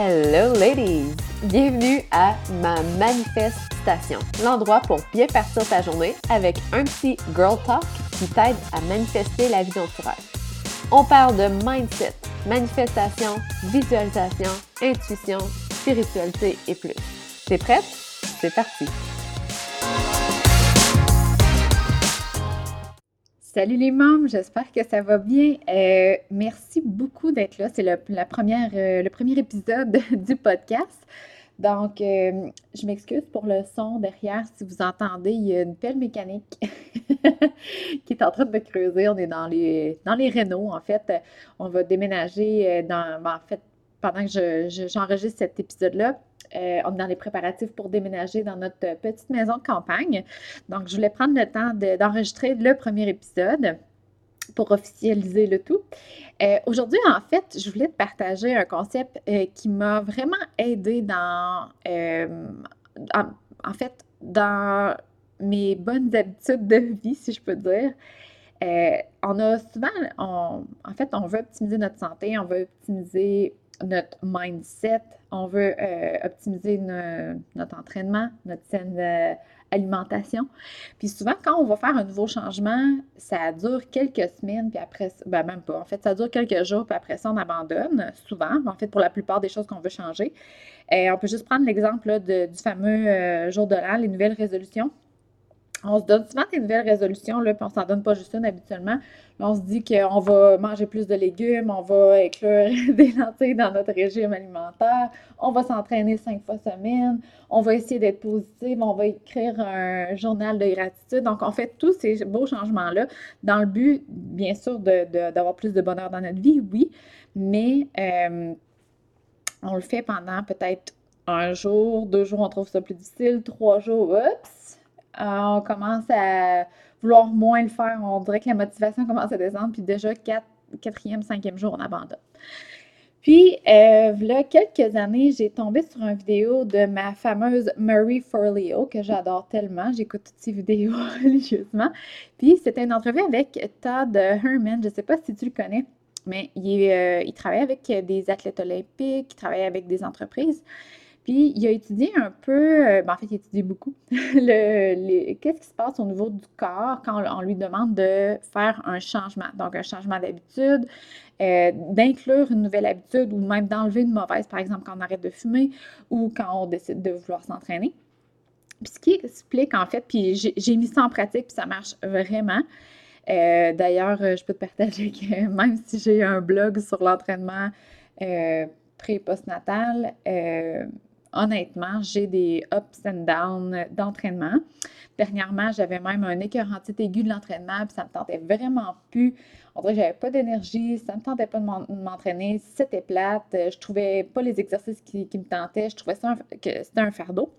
Hello ladies! Bienvenue à ma manifestation, l'endroit pour bien partir ta journée avec un petit girl talk qui t'aide à manifester la vie dont. On parle de mindset, manifestation, visualisation, intuition, spiritualité et plus. T'es prête? C'est parti! Salut les membres, j'espère que ça va bien. Euh, merci beaucoup d'être là. C'est le, la première, euh, le premier épisode du podcast. Donc, euh, je m'excuse pour le son derrière. Si vous entendez, il y a une pelle mécanique qui est en train de creuser. On est dans les, dans les rénaux, en fait. On va déménager dans, ben, en fait, pendant que j'enregistre cet épisode-là, euh, on est dans les préparatifs pour déménager dans notre petite maison de campagne. Donc, je voulais prendre le temps d'enregistrer le premier épisode pour officialiser le tout. Euh, aujourd'hui, en fait, je voulais te partager un concept euh, qui m'a vraiment aidé dans, en, fait, dans mes bonnes habitudes de vie, si je peux dire. on a souvent, en fait, on veut optimiser notre santé, on veut optimiser notre mindset, on veut euh, optimiser notre entraînement, notre saine euh, alimentation. Puis souvent, quand on va faire un nouveau changement, ça dure quelques semaines, puis après, ben même pas. En fait, ça dure quelques jours, puis après ça, on abandonne, souvent, en fait, pour la plupart des choses qu'on veut changer. Et on peut juste prendre l'exemple du fameux euh, jour de l'an, les nouvelles résolutions on se donne souvent des nouvelles résolutions, là, puis on s'en donne pas juste une habituellement. on se dit qu'on va manger plus de légumes, on va inclure des lentilles dans notre régime alimentaire, on va s'entraîner cinq fois semaine, on va essayer d'être positive, on va écrire un journal de gratitude. Donc, on fait tous ces beaux changements-là dans le but, bien sûr, d'avoir plus de bonheur dans notre vie, oui, mais euh, on le fait pendant peut-être un jour, deux jours, on trouve ça plus difficile, trois jours, oups, on commence à vouloir moins le faire. On dirait que la motivation commence à descendre. Puis déjà, quatre, quatrième, cinquième jour, on abandonne. Puis, euh, là, quelques années, j'ai tombé sur une vidéo de ma fameuse Marie Forleo, que j'adore tellement. J'écoute toutes ses vidéos religieusement. Puis, c'était une entrevue avec Todd Herman. Je ne sais pas si tu le connais, mais il, euh, il travaille avec des athlètes olympiques, il travaille avec des entreprises. Puis il a étudié un peu, euh, ben, en fait, il a étudié beaucoup, qu'est-ce qui se passe au niveau du corps quand on, lui demande de faire un changement? Donc, un changement d'habitude, euh, d'inclure une nouvelle habitude ou même d'enlever une mauvaise, par exemple, quand on arrête de fumer ou quand on décide de vouloir s'entraîner. Puis ce qui explique, en fait, puis j'ai mis ça en pratique, puis ça marche vraiment. Euh, d'ailleurs, je peux te partager que même si j'ai un blog sur l'entraînement pré- et postnatal, honnêtement, j'ai des ups and downs d'entraînement. Dernièrement, j'avais même un écœurantite aigu de l'entraînement, puis ça me tentait vraiment plus. On dirait que j'avais pas d'énergie, ça me tentait pas de m'entraîner, c'était plate, je trouvais pas les exercices qui, me tentaient, je trouvais ça que c'était un fardeau.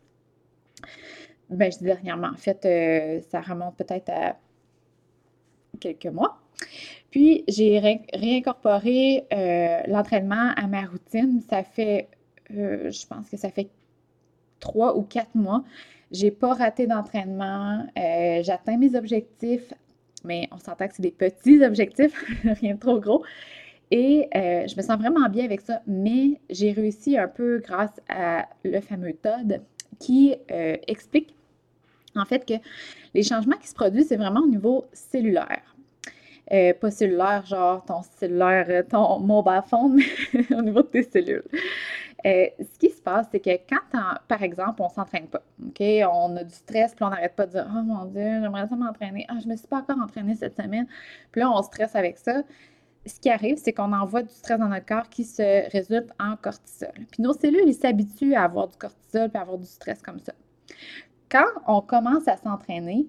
Ben, je dis dernièrement, en fait, euh, ça remonte peut-être à quelques mois. Puis, j'ai réincorporé euh, l'entraînement à ma routine. Ça fait euh, je pense que ça fait trois ou quatre mois. J'ai pas raté d'entraînement. Euh, j'atteins mes objectifs, mais on s'entend que c'est des petits objectifs, rien de trop gros. Et euh, je me sens vraiment bien avec ça, mais j'ai réussi un peu grâce à le fameux Todd qui explique en fait que les changements qui se produisent, c'est vraiment au niveau cellulaire. pas cellulaire, genre ton cellulaire, ton mobile phone, mais au niveau de tes cellules. Euh, ce qui se passe, c'est que quand, par exemple, on ne s'entraîne pas, OK? On a du stress, puis on n'arrête pas de dire Oh mon Dieu, j'aimerais ça m'entraîner. Ah, je me suis pas encore entraînée cette semaine. Puis là, on stresse avec ça. Ce qui arrive, c'est qu'on envoie du stress dans notre corps qui se résulte en cortisol. Puis nos cellules, ils s'habituent à avoir du cortisol puis à avoir du stress comme ça. Quand on commence à s'entraîner,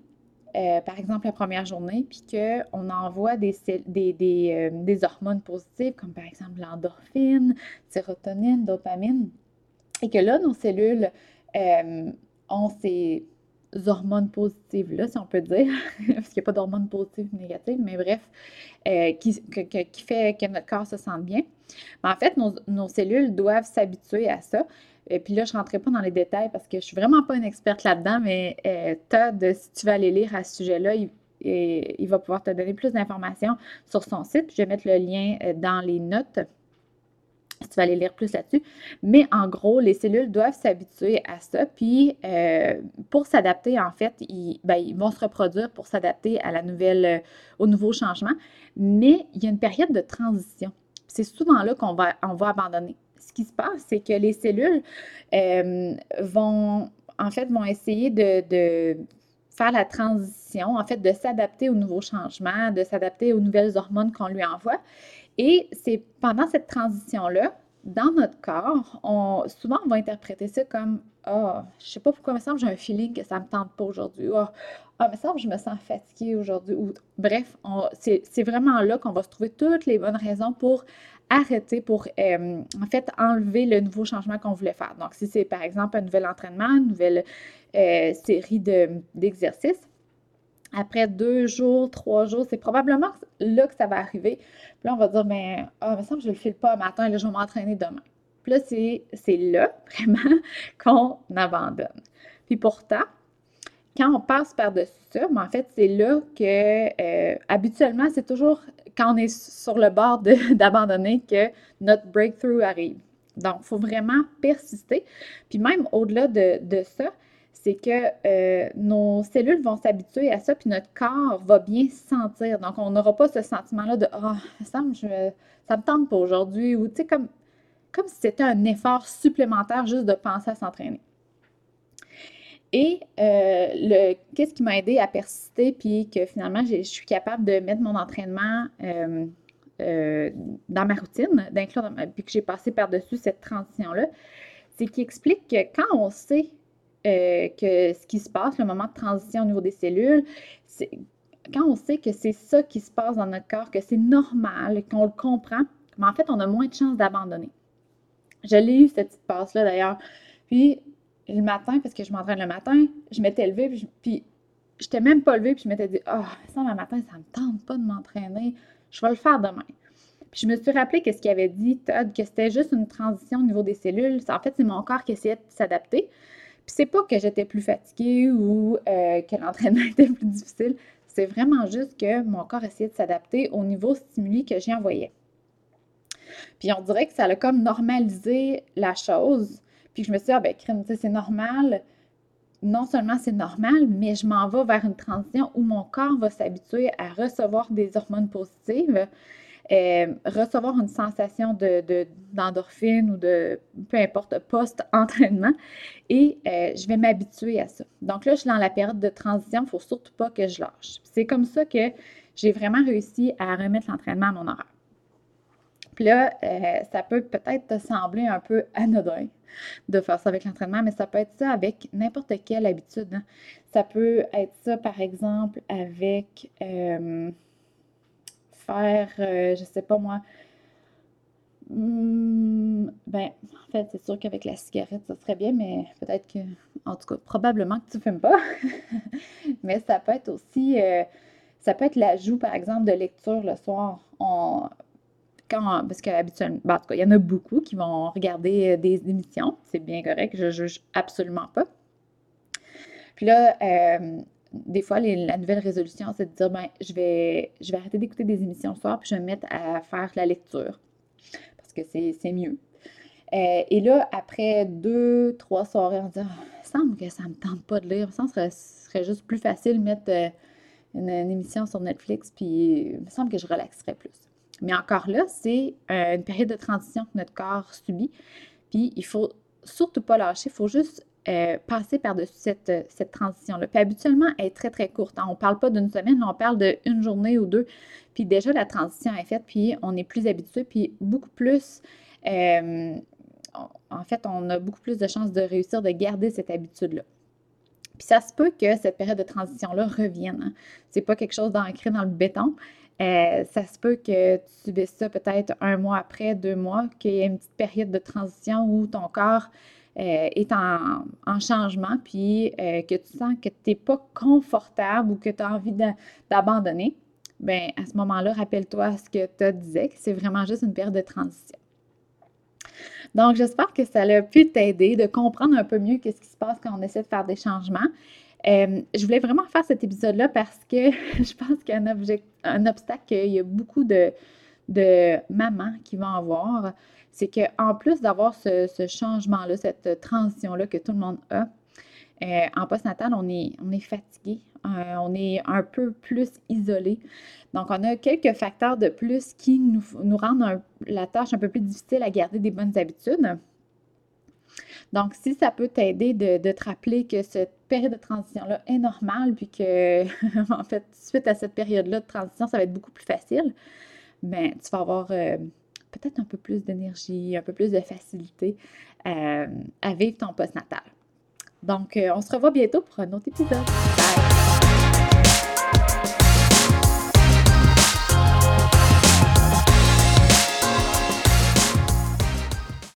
euh, par exemple la première journée, puis qu'on envoie des, des, euh, des, hormones positives, comme par exemple l'endorphine, sérotonine, dopamine, et que là, nos cellules euh, ont ces hormones positives-là, si on peut dire, parce qu'il n'y a pas d'hormones positives ou négatives, mais bref, qui, qui, fait que notre corps se sente bien. Mais en fait, nos, nos cellules doivent s'habituer à ça. Et puis là, je ne rentrerai pas dans les détails parce que je ne suis vraiment pas une experte là-dedans, mais euh, Todd, si tu vas aller lire à ce sujet-là, il, va pouvoir te donner plus d'informations sur son site. Je vais mettre le lien euh, dans les notes tu vas aller lire plus là-dessus. Mais en gros, les cellules doivent s'habituer à ça. Puis, euh, pour s'adapter, en fait, ben, ils, vont se reproduire pour s'adapter à la nouvelle, au nouveau changement. Mais il y a une période de transition. C'est souvent là qu'on va, on va abandonner. Ce qui se passe, c'est que les cellules euh, vont, en fait, vont essayer de, de faire la transition, en fait, de s'adapter au nouveau changement, de s'adapter aux nouvelles hormones qu'on lui envoie. Et c'est pendant cette transition-là, dans notre corps, on, souvent on va interpréter ça comme Ah, je sais pas pourquoi, il me semble j'ai un feeling que ça me tente pas aujourd'hui. Ah, oh, il me semble que je me sens fatiguée aujourd'hui. Ou, bref, c'est vraiment là qu'on va se trouver toutes les bonnes raisons pour arrêter, pour euh, en fait enlever le nouveau changement qu'on voulait faire. Donc, si c'est par exemple un nouvel entraînement, une nouvelle euh, série d'exercices, après deux jours, trois jours, c'est probablement là que ça va arriver. Puis là, on va dire, ben, ah, mais ça, je ne le file pas matin, là, je vais m'entraîner demain. C'est là, vraiment, qu'on abandonne. Puis pourtant, quand on passe par-dessus ça, mais en fait, c'est là que, euh, habituellement, c'est toujours quand on est sur le bord d'abandonner que notre breakthrough arrive. Donc, il faut vraiment persister. Puis même au-delà de, de ça, c'est que euh, nos cellules vont s'habituer à ça, puis notre corps va bien se sentir. Donc, on n'aura pas ce sentiment-là de Ah, ça, me, ça me tente pas aujourd'hui, ou tu sais, comme, comme si c'était un effort supplémentaire juste de penser à s'entraîner. Et euh, qu'est-ce qui m'a aidé à persister, puis que finalement, je suis capable de mettre mon entraînement euh, dans ma routine, d'inclure, puis que j'ai passé par-dessus cette transition-là, c'est qu'il explique que quand on sait euh, que ce qui se passe, le moment de transition au niveau des cellules, quand on sait que c'est ça qui se passe dans notre corps, que c'est normal, qu'on le comprend, mais en fait, on a moins de chances d'abandonner. Je l'ai eu, cette petite passe-là, d'ailleurs. Puis, le matin, parce que je m'entraîne le matin, je m'étais levée, puis, puis je n'étais même pas levée, puis je m'étais dit, ah, oh, ça, le matin, ça ne me tente pas de m'entraîner, je vais le faire demain. Puis je me suis rappelé que ce qu'il avait dit, Todd, que c'était juste une transition au niveau des cellules. En fait, c'est mon corps qui essayait de s'adapter c'est pas que j'étais plus fatiguée ou euh, que l'entraînement était plus difficile. C'est vraiment juste que mon corps essayait de s'adapter au niveau stimuli que j'y envoyais. Puis on dirait que ça a comme normalisé la chose. Puis je me suis dit, ah ben, crème, c'est normal. Non seulement c'est normal, mais je m'en vais vers une transition où mon corps va s'habituer à recevoir des hormones positives euh, recevoir une sensation d'endorphine de, ou de peu importe post-entraînement et euh, je vais m'habituer à ça. Donc là, je suis dans la période de transition, il ne faut surtout pas que je lâche. C'est comme ça que j'ai vraiment réussi à remettre l'entraînement à mon horaire. Puis là, euh, ça peut peut-être te sembler un peu anodin de faire ça avec l'entraînement, mais ça peut être ça avec n'importe quelle habitude. Hein. Ça peut être ça, par exemple, avec faire, euh, je sais pas moi, hmm, ben, en fait, c'est sûr qu'avec la cigarette, ça serait bien, mais peut-être que, en tout cas, probablement que tu fumes pas. mais ça peut être aussi, euh, ça peut être l'ajout, par exemple, de lecture le soir. On, parce qu'habituellement, ben, en tout cas, il y en a beaucoup qui vont regarder euh, des émissions. C'est bien correct, je juge absolument pas. Puis là, des fois, la nouvelle résolution, c'est de dire, ben, je vais, je vais arrêter d'écouter des émissions ce soir, puis je vais me mettre à faire la lecture, parce que c'est mieux. Euh, et là, après deux, trois soirées, on dit, ah, il semble que ça ne me tente pas de lire. Ça serait, serait juste plus facile de mettre euh, une, émission sur Netflix, puis il me semble que je relaxerais plus. Mais encore là, c'est euh, une période de transition que notre corps subit, puis il faut surtout pas lâcher, il faut juste euh, passer par-dessus cette, euh, cette transition-là. Puis habituellement, elle est très, très courte. Hein. On ne parle pas d'une semaine, on parle d'une journée ou deux. Puis déjà, la transition est faite, puis on est plus habitué, puis beaucoup plus... En fait, on a beaucoup plus de chances de réussir, de garder cette habitude-là. Puis ça se peut que cette période de transition-là revienne. Hein. C'est pas quelque chose d'ancré dans le béton. Ça se peut que tu subisses ça peut-être un mois après, deux mois, qu'il y ait une petite période de transition où ton corps euh, est en, changement, puis euh, que tu sens que tu n'es pas confortable ou que tu as envie d'abandonner, bien, à ce moment-là, rappelle-toi ce que tu disais, que c'est vraiment juste une période de transition. Donc, j'espère que ça a pu t'aider de comprendre un peu mieux qu'est-ce qui se passe quand on essaie de faire des changements. Euh, je voulais vraiment faire cet épisode-là parce que je pense qu'il y a un, obstacle, il y a beaucoup de, mamans qui vont avoir, c'est qu'en plus d'avoir ce, changement-là, cette transition-là que tout le monde a, euh, en postnatal, on est, on est fatigué, euh, on est un peu plus isolé. Donc, on a quelques facteurs de plus qui nous rendent la tâche un peu plus difficile à garder des bonnes habitudes. Donc, si ça peut t'aider de, te rappeler que cette période de transition-là est normale, puis que, en fait, suite à cette période-là de transition, ça va être beaucoup plus facile, mais ben, tu vas avoir euh, peut-être un peu plus d'énergie, un peu plus de facilité euh, à vivre ton postnatal. Donc, euh, on se revoit bientôt pour un autre épisode. Bye!